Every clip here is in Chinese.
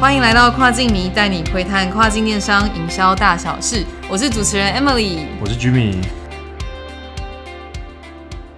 欢迎来到跨境迷，带你窥探跨境电商营销大小事。我是主持人 Emily。我是 Jimmy。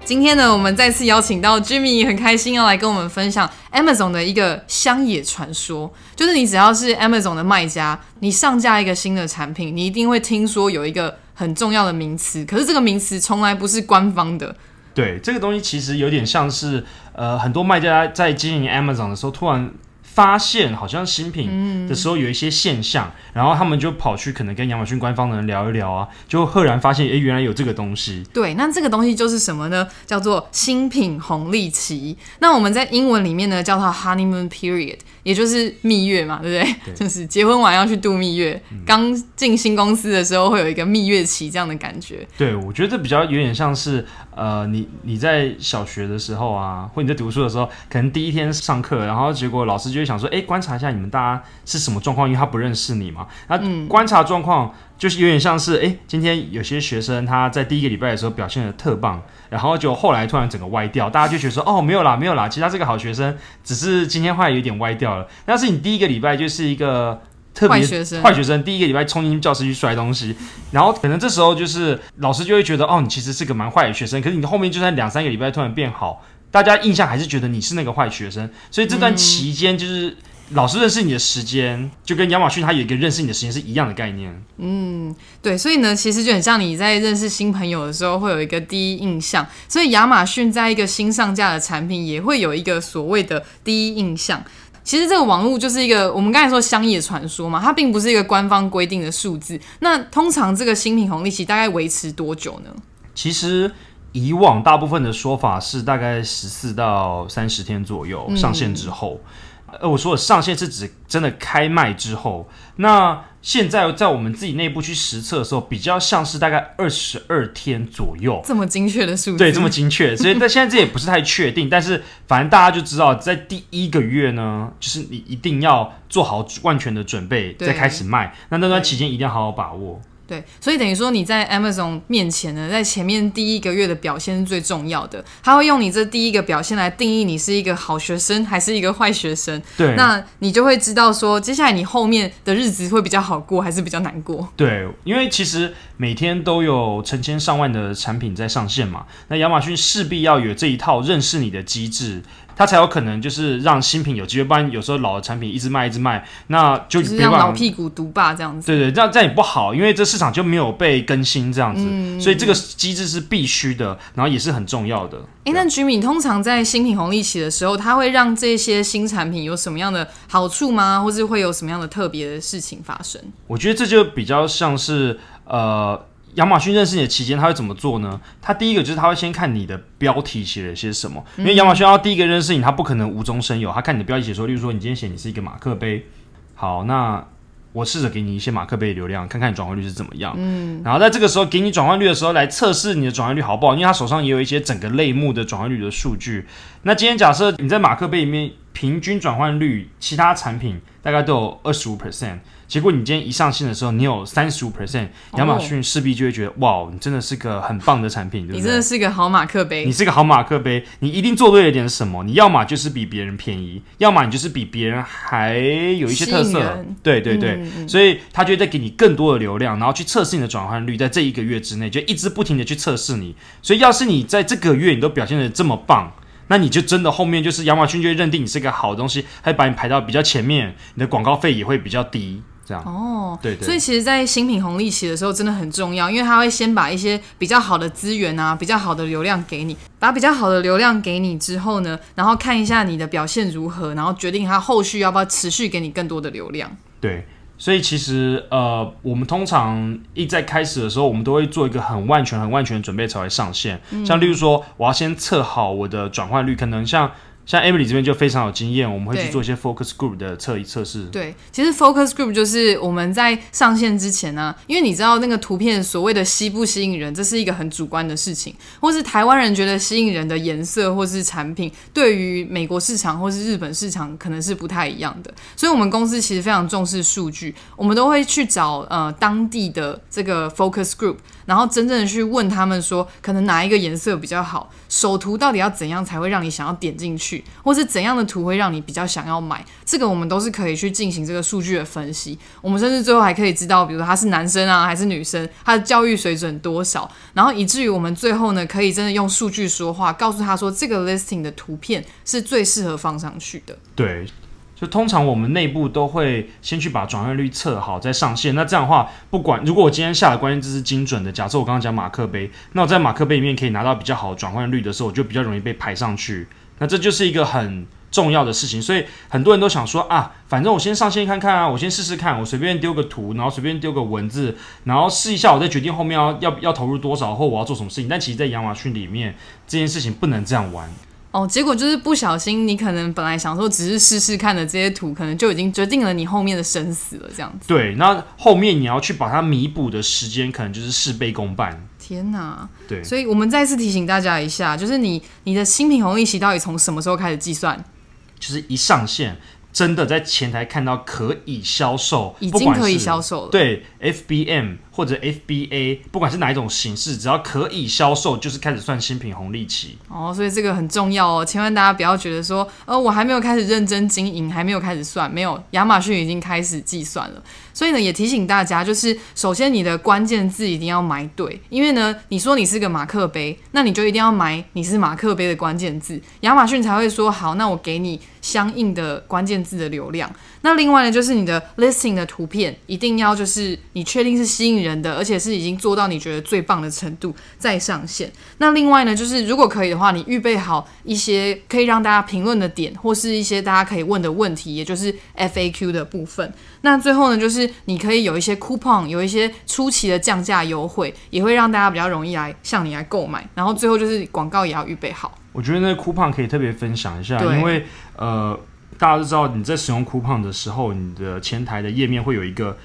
今天呢，我们再次邀请到 Jimmy，很开心要来跟我们分享 Amazon 的一个乡野传说。就是你只要是 Amazon 的卖家，你上架一个新的产品，你一定会听说有一个很重要的名词，可是这个名词从来不是官方的。对，这个东西其实有点像是，呃，很多卖家在经营 Amazon 的时候，突然发现好像新品的时候有一些现象，然后他们就跑去可能跟亚马逊官方的人聊一聊啊，就赫然发现，哎，原来有这个东西。对，那这个东西就是什么呢？叫做新品红利期。那我们在英文里面呢，叫它 honeymoon period，也就是蜜月嘛，对不对？就是结婚完要去度蜜月，刚进新公司的时候会有一个蜜月期这样的感觉。对，我觉得这比较有点像是，呃，你你在小学的时候啊，或你在读书的时候，可能第一天上课，然后结果老师就会想说，哎，观察一下你们大家是什么状况，因为他不认识你嘛。那观察状况就是有点像是，哎，今天有些学生他在第一个礼拜的时候表现的特棒，然后就后来突然整个歪掉，大家就觉得说，哦，没有啦，没有啦，其实他这个好学生，只是今天后来有点歪掉了。但是你第一个礼拜就是一个特别坏学生坏学生，第一个礼拜冲进教室去摔东西，然后可能这时候就是老师就会觉得，哦，你其实是个蛮坏的学生，可是你后面就算两三个礼拜突然变好，大家印象还是觉得你是那个坏学生，所以这段期间就是。老师认识你的时间，就跟亚马逊他有一个认识你的时间是一样的概念。嗯对，所以呢，其实就很像你在认识新朋友的时候会有一个第一印象，所以亚马逊在一个新上架的产品也会有一个所谓的第一印象。其实这个网络就是一个我们刚才说乡野传说嘛，它并不是一个官方规定的数字。那通常这个新品红利期大概维持多久呢？其实以往大部分的说法是大概十四到三十天左右上线之后。呃，我说的上线是指真的开卖之后。那现在在我们自己内部去实测的时候，比较像是大概二十二天左右。这么精确的数字，对，这么精确。所以但现在这也不是太确定，但是反正大家就知道，在第一个月呢，就是你一定要做好万全的准备，再开始卖。那那段期间一定要好好把握。对，所以等于说你在 Amazon 面前呢，在前面第一个月的表现是最重要的，他会用你这第一个表现来定义你是一个好学生还是一个坏学生。对，那你就会知道说，接下来你后面的日子会比较好过，还是比较难过。对，因为其实每天都有成千上万的产品在上线嘛，那亚马逊势必要有这一套认识你的机制，它才有可能就是让新品有机会，不然有时候老的产品一直卖一直卖，那就就是让没办法。老屁股独霸这样子。对对，这样这样也不好，因为这市场就没有被更新这样子，嗯所以这个机制是必须的，然后也是很重要的。诶，那 Jimmy 通常在新品红利期的时候，它会让这些新产品有什么样的好处吗？或是会有什么样的特别的事情发生？我觉得这就比较像是呃，亚马逊认识你的期间，他会怎么做呢？他第一个就是他会先看你的标题写了些什么，因为亚马逊要第一个认识你，他不可能无中生有，他看你的标题写说，例如说你今天写你是一个马克杯，好，那我试着给你一些马克杯的流量，看看你转换率是怎么样。嗯，然后在这个时候给你转换率的时候，来测试你的转换率好不好，因为他手上也有一些整个类目的转换率的数据。那今天假设你在马克杯里面平均转换率，其他产品大概都有二十五 percent，结果你今天一上线的时候，你有三十五 percent，亚马逊势必就会觉得，哇，你真的是个很棒的产品，对不对你真的？是个好马克杯你。是个好马克杯，你一定做对了点什么。你要么就是比别人便宜，要么你就是比别人还有一些特色。对对对，所以他就会再给你更多的流量，然后去测试你的转换率，在这一个月之内就一直不停的去测试你。所以要是你在这个月你都表现的这么棒，那你就真的后面就是亚马逊就会认定你是个好东西，还把你排到比较前面，你的广告费也会比较低。这样哦，对对所以其实，在新品红利期的时候，真的很重要，因为它会先把一些比较好的资源啊、比较好的流量给你，把比较好的流量给你之后呢，然后看一下你的表现如何，然后决定它后续要不要持续给你更多的流量。对，所以其实呃，我们通常一在开始的时候，我们都会做一个很万全、很万全的准备才会上线。像例如说，我要先测好我的转换率，可能像像 Emily 这边就非常有经验，我们会去做一些 focus group 的测测试。对，其实 focus group 就是我们在上线之前呢、因为你知道那个图片所谓的吸不吸引人，这是一个很主观的事情，或是台湾人觉得吸引人的颜色或是产品，对于美国市场或是日本市场可能是不太一样的。所以，我们公司其实非常重视数据，我们都会去找呃当地的这个 focus group，然后真正的去问他们说，可能哪一个颜色比较好，首图到底要怎样才会让你想要点进去。或是怎样的图会让你比较想要买，这个我们都是可以去进行这个数据的分析。我们甚至最后还可以知道，比如说他是男生啊还是女生，他的教育水准多少，然后以至于我们最后呢可以真的用数据说话，告诉他说这个 listing 的图片是最适合放上去的。对。就通常我们内部都会先去把转换率测好再上线。那这样的话，不管如果我今天下的关键字是精准的，假设我刚刚讲马克杯，那我在马克杯里面可以拿到比较好的转换率的时候，我就比较容易被排上去。那这就是一个很重要的事情。所以很多人都想说啊，反正我先上线看看啊，我先试试看，我随便丢个图，然后随便丢个文字，然后试一下，我再决定后面要要要投入多少或我要做什么事情。但其实，在亚马逊里面，这件事情不能这样玩。哦，结果就是不小心，你可能本来想说只是试试看的这些图，可能就已经决定了你后面的生死了，这样子。对，那后面你要去把它弥补的时间，可能就是事倍功半。天哪！对，所以我们再次提醒大家一下，就是你你的新品红利期到底从什么时候开始计算？就是一上线。真的在前台看到可以销售，已经可以销售了。对，FBM 或者 FBA，不管是哪一种形式，只要可以销售，就是开始算新品红利期。哦，所以这个很重要哦，千万大家不要觉得说，呃，我还没有开始认真经营，还没有开始算，没有，亚马逊已经开始计算了。所以呢，也提醒大家，就是首先你的关键字一定要买对，因为呢，你说你是个马克杯，那你就一定要买你是马克杯的关键字，亚马逊才会说好，那我给你相应的关键字的流量。那另外呢，就是你的 listing 的图片一定要就是你确定是吸引人的，而且是已经做到你觉得最棒的程度再上线。那另外呢，就是如果可以的话，你预备好一些可以让大家评论的点，或是一些大家可以问的问题，也就是 FAQ 的部分。那最后呢，就是你可以有一些 coupon，有一些初期的降价优惠，也会让大家比较容易来向你来购买。然后最后就是广告也要预备好。我觉得那个 coupon 可以特别分享一下，因为呃。大家都知道，你在使用 Coupon 的时候，你的前台的页面会有一个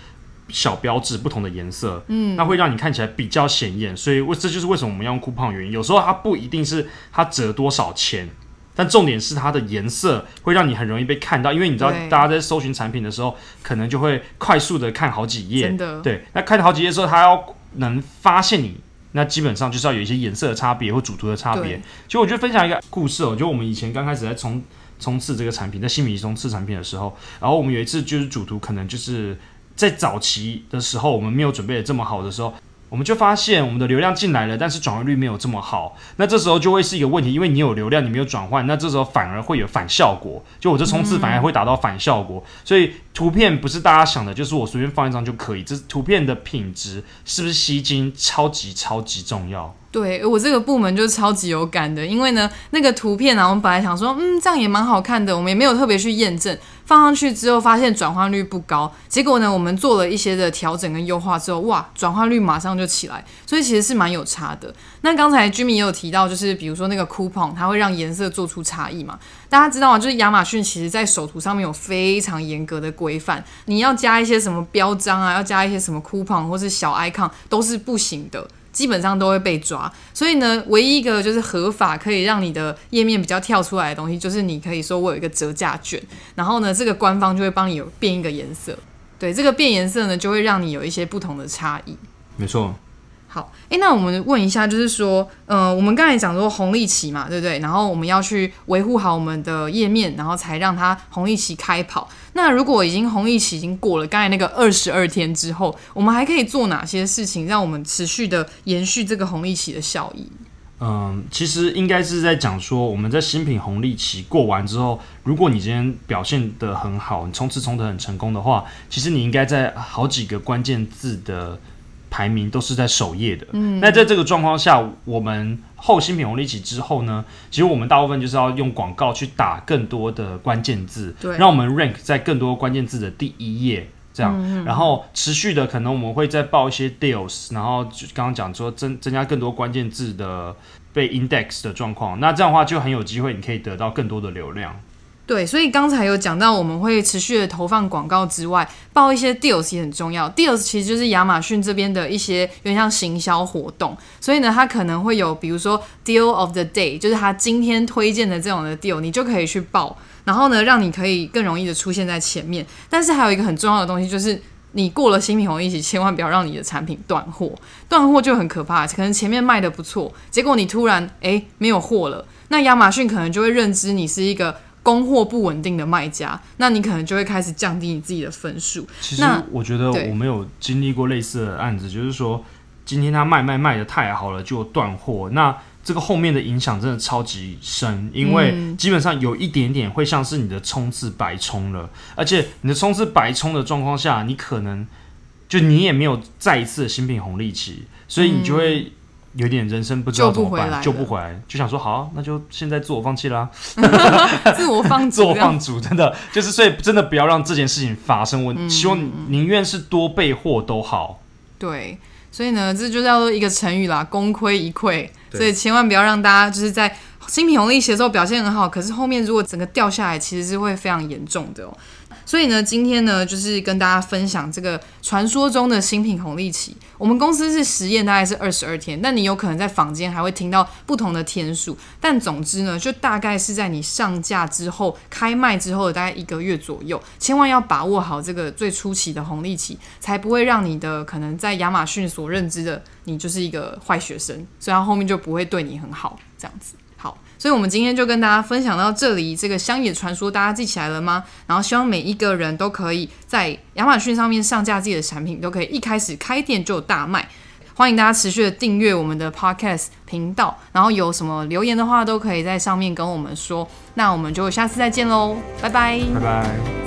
小标志，不同的颜色，嗯，那会让你看起来比较显眼。所以，为这就是为什么我们要用 Coupon 原因。有时候它不一定是它折多少钱，但重点是它的颜色会让你很容易被看到。因为你知道，大家在搜寻产品的时候，可能就会快速的看好几页，真的，对。那看好几页之后，它要能发现你，那基本上就是要有一些颜色的差别或主图的差别。其实，我觉得分享一个故事哦，就我们以前刚开始在从冲刺这个产品，在新米冲刺产品的时候，然后我们有一次就是主图可能就是在早期的时候，我们没有准备的这么好的时候。我们就发现我们的流量进来了，但是转换率没有这么好。那这时候就会是一个问题，因为你有流量，你没有转换，那这时候反而会有反效果。就我这冲刺反而会达到反效果。所以图片不是大家想的，就是我随便放一张就可以。这图片的品质是不是吸睛，超级超级重要。对我这个部门就是超级有感的，因为呢，那个图片呢，我们本来想说，嗯，这样也蛮好看的，我们也没有特别去验证。放上去之后，发现转换率不高。结果呢，我们做了一些的调整跟优化之后，哇，转换率马上就起来。所以其实是蛮有差的。那刚才居民也有提到，就是比如说那个 coupon，它会让颜色做出差异嘛？大家知道吗？就是亚马逊其实在首图上面有非常严格的规范，你要加一些什么标章啊，要加一些什么 coupon 或是小 icon 都是不行的。基本上都会被抓，所以呢，唯一一个就是合法可以让你的页面比较跳出来的东西，就是你可以说我有一个折价券，然后呢，这个官方就会帮你有变一个颜色，对，这个变颜色呢，就会让你有一些不同的差异。没错。好，诶，那我们问一下，就是说，呃，我们刚才讲说红利期嘛，对不对？然后我们要去维护好我们的页面，然后才让它红利期开跑。那如果已经红利期已经过了，刚才那个二十二天之后，我们还可以做哪些事情，让我们持续的延续这个红利期的效益？嗯，其实应该是在讲说，我们在新品红利期过完之后，如果你今天表现的很好，你冲刺冲的很成功的话，其实你应该在好几个关键字的。排名都是在首页的。嗯，那在这个状况下，我们后新品红利期之后呢，其实我们大部分就是要用广告去打更多的关键字，对，让我们 rank 在更多关键字的第一页，这样，然后持续的可能我们会再报一些 deals，然后刚刚讲说增增加更多关键字的被 index 的状况，那这样的话就很有机会，你可以得到更多的流量。对，所以刚才有讲到，我们会持续的投放广告之外，报一些 deals 也很重要。deals 其实就是亚马逊这边的一些有点像行销活动，所以呢，它可能会有，比如说 deal of the day，就是它今天推荐的这种的 deal，你就可以去报，然后呢，让你可以更容易的出现在前面。但是还有一个很重要的东西，就是你过了新品红利期，千万不要让你的产品断货，断货就很可怕。可能前面卖的不错，结果你突然诶没有货了，那亚马逊可能就会认知你是一个供货不稳定的卖家，那你可能就会开始降低你自己的分数。其实我觉得我没有经历过类似的案子，就是说今天他卖卖卖的太好了，就断货，那这个后面的影响真的超级深，因为嗯基本上有一点点会像是你的冲刺白冲了，而且你的冲刺白冲的状况下，你可能就你也没有再一次的新品红利期，所以你就会。有点人生不知道怎么办，救不回来，就想说好，那就现在自我放弃啦，自我放 自我放逐，真的就是，所以真的不要让这件事情发生。嗯我希望你宁愿是多备货都好。对，所以呢，这就叫做一个成语啦，功亏一篑。所以千万不要让大家就是在新品红利期的时候表现很好，可是后面如果整个掉下来，其实是会非常严重的哦。所以呢，今天呢，就是跟大家分享这个传说中的新品红利期。我们公司是实验，大概是二十二天，但你有可能在坊间还会听到不同的天数。但总之呢，就大概是在你上架之后、开卖之后的大概一个月左右，千万要把握好这个最初期的红利期，才不会让你的可能在亚马逊所认知的你就是一个坏学生，所以他后面就不会对你很好，这样子。所以我们今天就跟大家分享到这里。这个乡野传说大家记起来了吗？然后希望每一个人都可以在亚马逊上面上架自己的产品，都可以一开始开店就有大卖。欢迎大家持续的订阅我们的 Podcast 频道，然后有什么留言的话，都可以在上面跟我们说。那我们就下次再见喽，拜拜。拜拜。